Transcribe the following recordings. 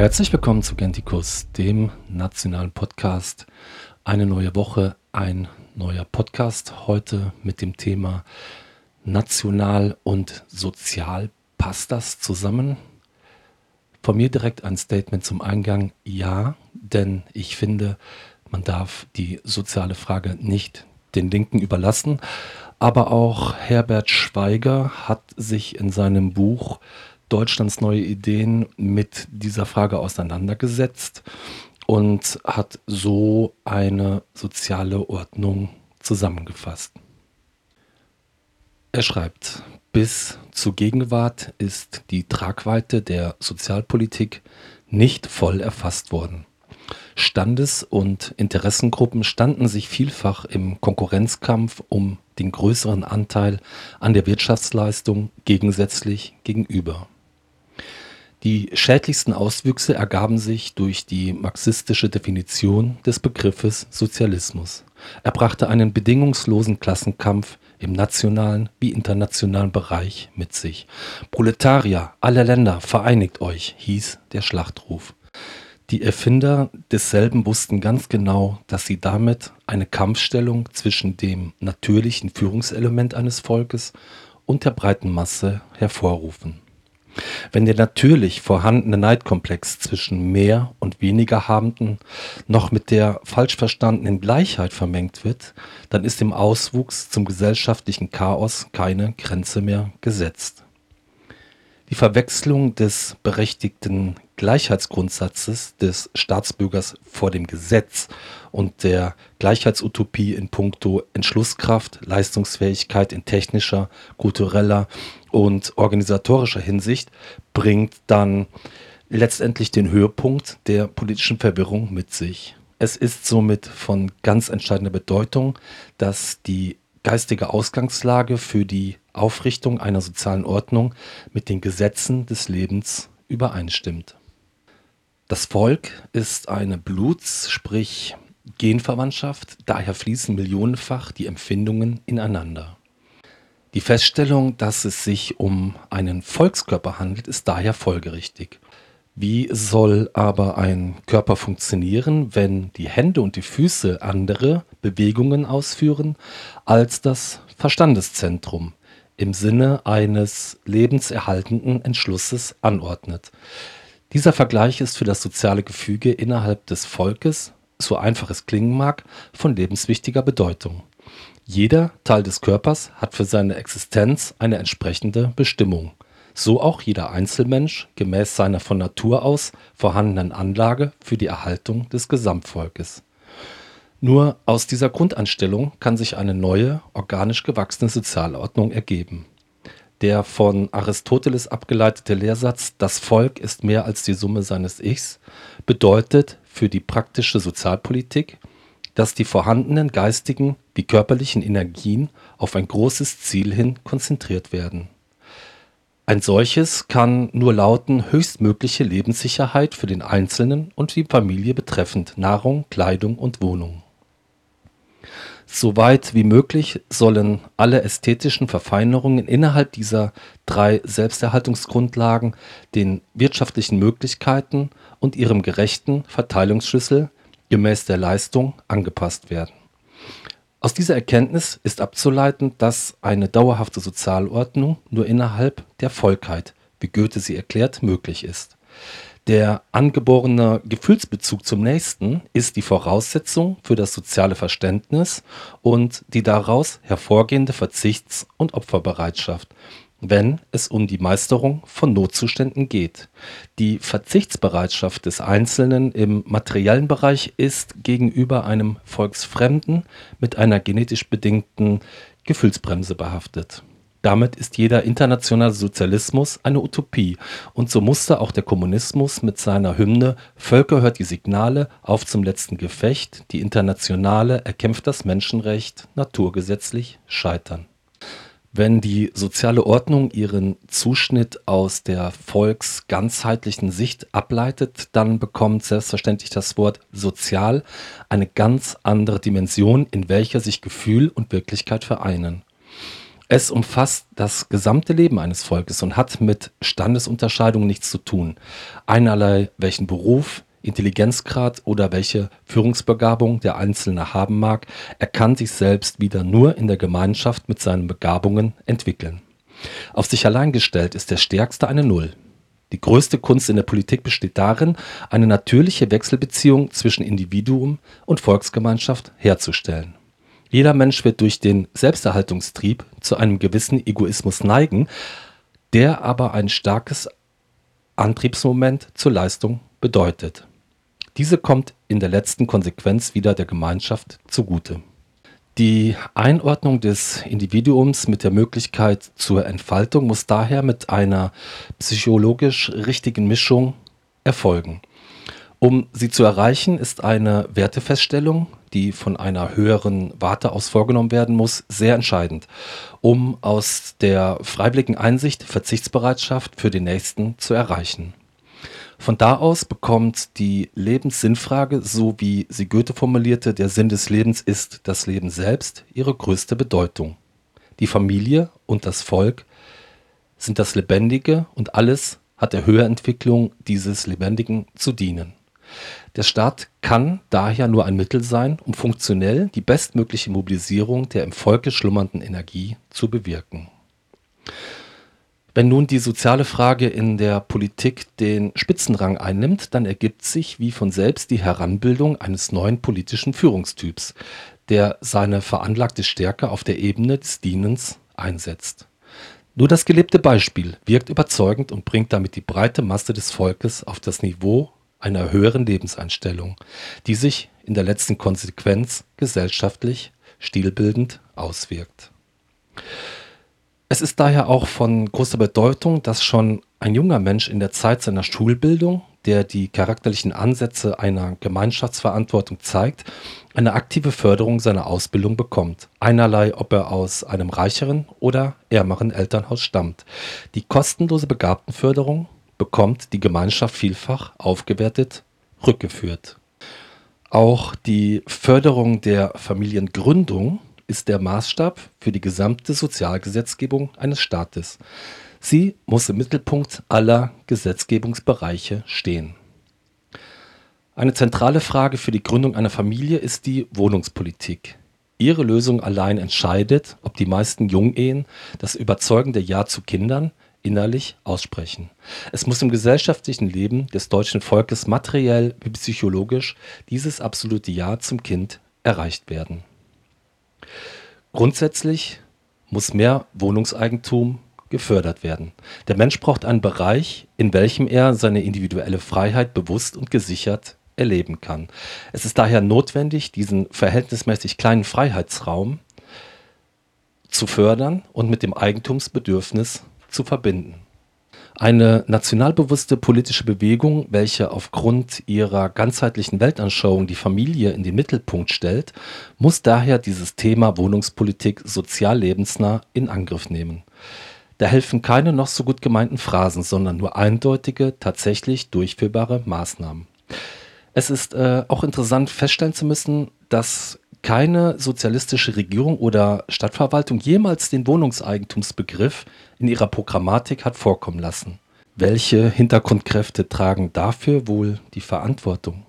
Herzlich willkommen zu Gentikus, dem nationalen Podcast. Eine neue Woche, ein neuer Podcast. Heute mit dem Thema National und Sozial. Passt das zusammen? Von mir direkt ein Statement zum Eingang. Ja, denn ich finde, man darf die soziale Frage nicht den Linken überlassen. Aber auch Herbert Schweiger hat sich in seinem Buch Deutschlands neue Ideen mit dieser Frage auseinandergesetzt und hat so eine soziale Ordnung zusammengefasst. Er schreibt, bis zur Gegenwart ist die Tragweite der Sozialpolitik nicht voll erfasst worden. Standes- und Interessengruppen standen sich vielfach im Konkurrenzkampf um den größeren Anteil an der Wirtschaftsleistung gegensätzlich gegenüber. Die schädlichsten Auswüchse ergaben sich durch die marxistische Definition des Begriffes Sozialismus. Er brachte einen bedingungslosen Klassenkampf im nationalen wie internationalen Bereich mit sich. Proletarier aller Länder, vereinigt euch, hieß der Schlachtruf. Die Erfinder desselben wussten ganz genau, dass sie damit eine Kampfstellung zwischen dem natürlichen Führungselement eines Volkes und der breiten Masse hervorrufen wenn der natürlich vorhandene Neidkomplex zwischen mehr und weniger Habenden noch mit der falsch verstandenen Gleichheit vermengt wird, dann ist dem Auswuchs zum gesellschaftlichen Chaos keine Grenze mehr gesetzt. Die Verwechslung des berechtigten Gleichheitsgrundsatzes des Staatsbürgers vor dem Gesetz und der Gleichheitsutopie in puncto Entschlusskraft, Leistungsfähigkeit in technischer, kultureller und organisatorischer Hinsicht bringt dann letztendlich den Höhepunkt der politischen Verwirrung mit sich. Es ist somit von ganz entscheidender Bedeutung, dass die geistige Ausgangslage für die Aufrichtung einer sozialen Ordnung mit den Gesetzen des Lebens übereinstimmt. Das Volk ist eine Bluts-, sprich Genverwandtschaft, daher fließen millionenfach die Empfindungen ineinander. Die Feststellung, dass es sich um einen Volkskörper handelt, ist daher folgerichtig. Wie soll aber ein Körper funktionieren, wenn die Hände und die Füße andere Bewegungen ausführen als das Verstandeszentrum im Sinne eines lebenserhaltenden Entschlusses anordnet? Dieser Vergleich ist für das soziale Gefüge innerhalb des Volkes, so einfach es klingen mag, von lebenswichtiger Bedeutung. Jeder Teil des Körpers hat für seine Existenz eine entsprechende Bestimmung, so auch jeder Einzelmensch gemäß seiner von Natur aus vorhandenen Anlage für die Erhaltung des Gesamtvolkes. Nur aus dieser Grundeinstellung kann sich eine neue, organisch gewachsene Sozialordnung ergeben. Der von Aristoteles abgeleitete Lehrsatz Das Volk ist mehr als die Summe seines Ichs bedeutet für die praktische Sozialpolitik dass die vorhandenen geistigen wie körperlichen Energien auf ein großes Ziel hin konzentriert werden. Ein solches kann nur lauten höchstmögliche Lebenssicherheit für den Einzelnen und die Familie betreffend Nahrung, Kleidung und Wohnung. Soweit wie möglich sollen alle ästhetischen Verfeinerungen innerhalb dieser drei Selbsterhaltungsgrundlagen den wirtschaftlichen Möglichkeiten und ihrem gerechten Verteilungsschlüssel gemäß der Leistung angepasst werden. Aus dieser Erkenntnis ist abzuleiten, dass eine dauerhafte Sozialordnung nur innerhalb der Volkheit, wie Goethe sie erklärt, möglich ist. Der angeborene Gefühlsbezug zum Nächsten ist die Voraussetzung für das soziale Verständnis und die daraus hervorgehende Verzichts- und Opferbereitschaft, wenn es um die Meisterung von Notzuständen geht. Die Verzichtsbereitschaft des Einzelnen im materiellen Bereich ist gegenüber einem Volksfremden mit einer genetisch bedingten Gefühlsbremse behaftet. Damit ist jeder internationale Sozialismus eine Utopie und so musste auch der Kommunismus mit seiner Hymne Völker hört die Signale auf zum letzten Gefecht, die Internationale erkämpft das Menschenrecht naturgesetzlich scheitern. Wenn die soziale Ordnung ihren Zuschnitt aus der volksganzheitlichen Sicht ableitet, dann bekommt selbstverständlich das Wort sozial eine ganz andere Dimension, in welcher sich Gefühl und Wirklichkeit vereinen. Es umfasst das gesamte Leben eines Volkes und hat mit Standesunterscheidung nichts zu tun. Einerlei welchen Beruf, Intelligenzgrad oder welche Führungsbegabung der Einzelne haben mag, er kann sich selbst wieder nur in der Gemeinschaft mit seinen Begabungen entwickeln. Auf sich allein gestellt ist der Stärkste eine Null. Die größte Kunst in der Politik besteht darin, eine natürliche Wechselbeziehung zwischen Individuum und Volksgemeinschaft herzustellen. Jeder Mensch wird durch den Selbsterhaltungstrieb zu einem gewissen Egoismus neigen, der aber ein starkes Antriebsmoment zur Leistung bedeutet. Diese kommt in der letzten Konsequenz wieder der Gemeinschaft zugute. Die Einordnung des Individuums mit der Möglichkeit zur Entfaltung muss daher mit einer psychologisch richtigen Mischung erfolgen. Um sie zu erreichen, ist eine Wertefeststellung, die von einer höheren Warte aus vorgenommen werden muss, sehr entscheidend, um aus der freiwilligen Einsicht Verzichtsbereitschaft für den Nächsten zu erreichen. Von da aus bekommt die Lebenssinnfrage, so wie sie Goethe formulierte, der Sinn des Lebens ist das Leben selbst, ihre größte Bedeutung. Die Familie und das Volk sind das Lebendige und alles hat der Höherentwicklung dieses Lebendigen zu dienen. Der Staat kann daher nur ein Mittel sein, um funktionell die bestmögliche Mobilisierung der im Volke schlummernden Energie zu bewirken. Wenn nun die soziale Frage in der Politik den Spitzenrang einnimmt, dann ergibt sich wie von selbst die Heranbildung eines neuen politischen Führungstyps, der seine veranlagte Stärke auf der Ebene des Dienens einsetzt. Nur das gelebte Beispiel wirkt überzeugend und bringt damit die breite Masse des Volkes auf das Niveau einer höheren Lebenseinstellung, die sich in der letzten Konsequenz gesellschaftlich stilbildend auswirkt. Es ist daher auch von großer Bedeutung, dass schon ein junger Mensch in der Zeit seiner Schulbildung, der die charakterlichen Ansätze einer Gemeinschaftsverantwortung zeigt, eine aktive Förderung seiner Ausbildung bekommt, einerlei ob er aus einem reicheren oder ärmeren Elternhaus stammt. Die kostenlose Begabtenförderung bekommt die Gemeinschaft vielfach aufgewertet rückgeführt. Auch die Förderung der Familiengründung ist der Maßstab für die gesamte Sozialgesetzgebung eines Staates. Sie muss im Mittelpunkt aller Gesetzgebungsbereiche stehen. Eine zentrale Frage für die Gründung einer Familie ist die Wohnungspolitik. Ihre Lösung allein entscheidet, ob die meisten Jungehen das überzeugende Ja zu Kindern innerlich aussprechen. Es muss im gesellschaftlichen Leben des deutschen Volkes materiell wie psychologisch dieses absolute Ja zum Kind erreicht werden. Grundsätzlich muss mehr Wohnungseigentum gefördert werden. Der Mensch braucht einen Bereich, in welchem er seine individuelle Freiheit bewusst und gesichert erleben kann. Es ist daher notwendig, diesen verhältnismäßig kleinen Freiheitsraum zu fördern und mit dem Eigentumsbedürfnis zu verbinden. Eine nationalbewusste politische Bewegung, welche aufgrund ihrer ganzheitlichen Weltanschauung die Familie in den Mittelpunkt stellt, muss daher dieses Thema Wohnungspolitik sozial lebensnah in Angriff nehmen. Da helfen keine noch so gut gemeinten Phrasen, sondern nur eindeutige, tatsächlich durchführbare Maßnahmen. Es ist äh, auch interessant feststellen zu müssen, dass keine sozialistische Regierung oder Stadtverwaltung jemals den Wohnungseigentumsbegriff in ihrer Programmatik hat vorkommen lassen. Welche Hintergrundkräfte tragen dafür wohl die Verantwortung?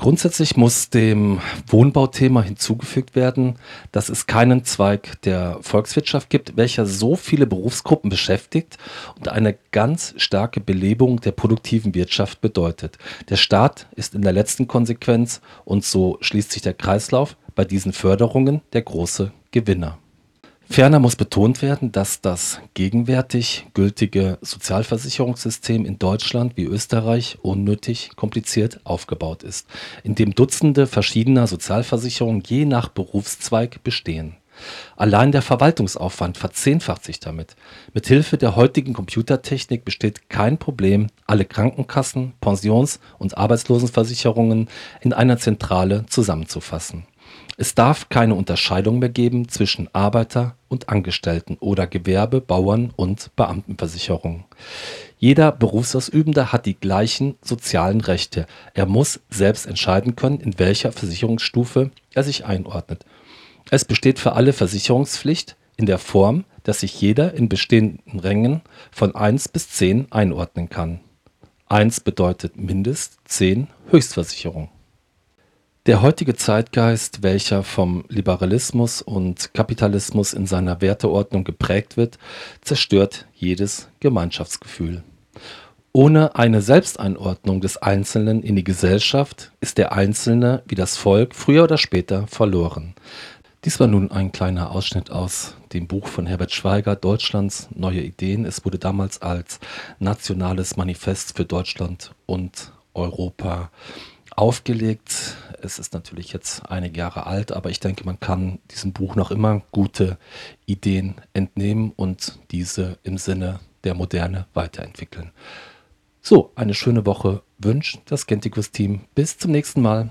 Grundsätzlich muss dem Wohnbauthema hinzugefügt werden, dass es keinen Zweig der Volkswirtschaft gibt, welcher so viele Berufsgruppen beschäftigt und eine ganz starke Belebung der produktiven Wirtschaft bedeutet. Der Staat ist in der letzten Konsequenz, und so schließt sich der Kreislauf, bei diesen Förderungen der große Gewinner. Ferner muss betont werden, dass das gegenwärtig gültige Sozialversicherungssystem in Deutschland wie Österreich unnötig kompliziert aufgebaut ist, in dem Dutzende verschiedener Sozialversicherungen je nach Berufszweig bestehen. Allein der Verwaltungsaufwand verzehnfacht sich damit. Mit Hilfe der heutigen Computertechnik besteht kein Problem, alle Krankenkassen, Pensions- und Arbeitslosenversicherungen in einer Zentrale zusammenzufassen. Es darf keine Unterscheidung mehr geben zwischen Arbeiter und Angestellten oder Gewerbe Bauern und Beamtenversicherung. Jeder Berufsausübende hat die gleichen sozialen Rechte. Er muss selbst entscheiden können, in welcher Versicherungsstufe er sich einordnet. Es besteht für alle Versicherungspflicht in der Form, dass sich jeder in bestehenden Rängen von 1 bis 10 einordnen kann. 1 bedeutet Mindest, 10 Höchstversicherung. Der heutige Zeitgeist, welcher vom Liberalismus und Kapitalismus in seiner Werteordnung geprägt wird, zerstört jedes Gemeinschaftsgefühl. Ohne eine Selbsteinordnung des Einzelnen in die Gesellschaft ist der Einzelne wie das Volk früher oder später verloren. Dies war nun ein kleiner Ausschnitt aus dem Buch von Herbert Schweiger, Deutschlands neue Ideen. Es wurde damals als nationales Manifest für Deutschland und Europa aufgelegt. Es ist natürlich jetzt einige Jahre alt, aber ich denke, man kann diesem Buch noch immer gute Ideen entnehmen und diese im Sinne der Moderne weiterentwickeln. So, eine schöne Woche wünscht das Gentikus-Team. Bis zum nächsten Mal.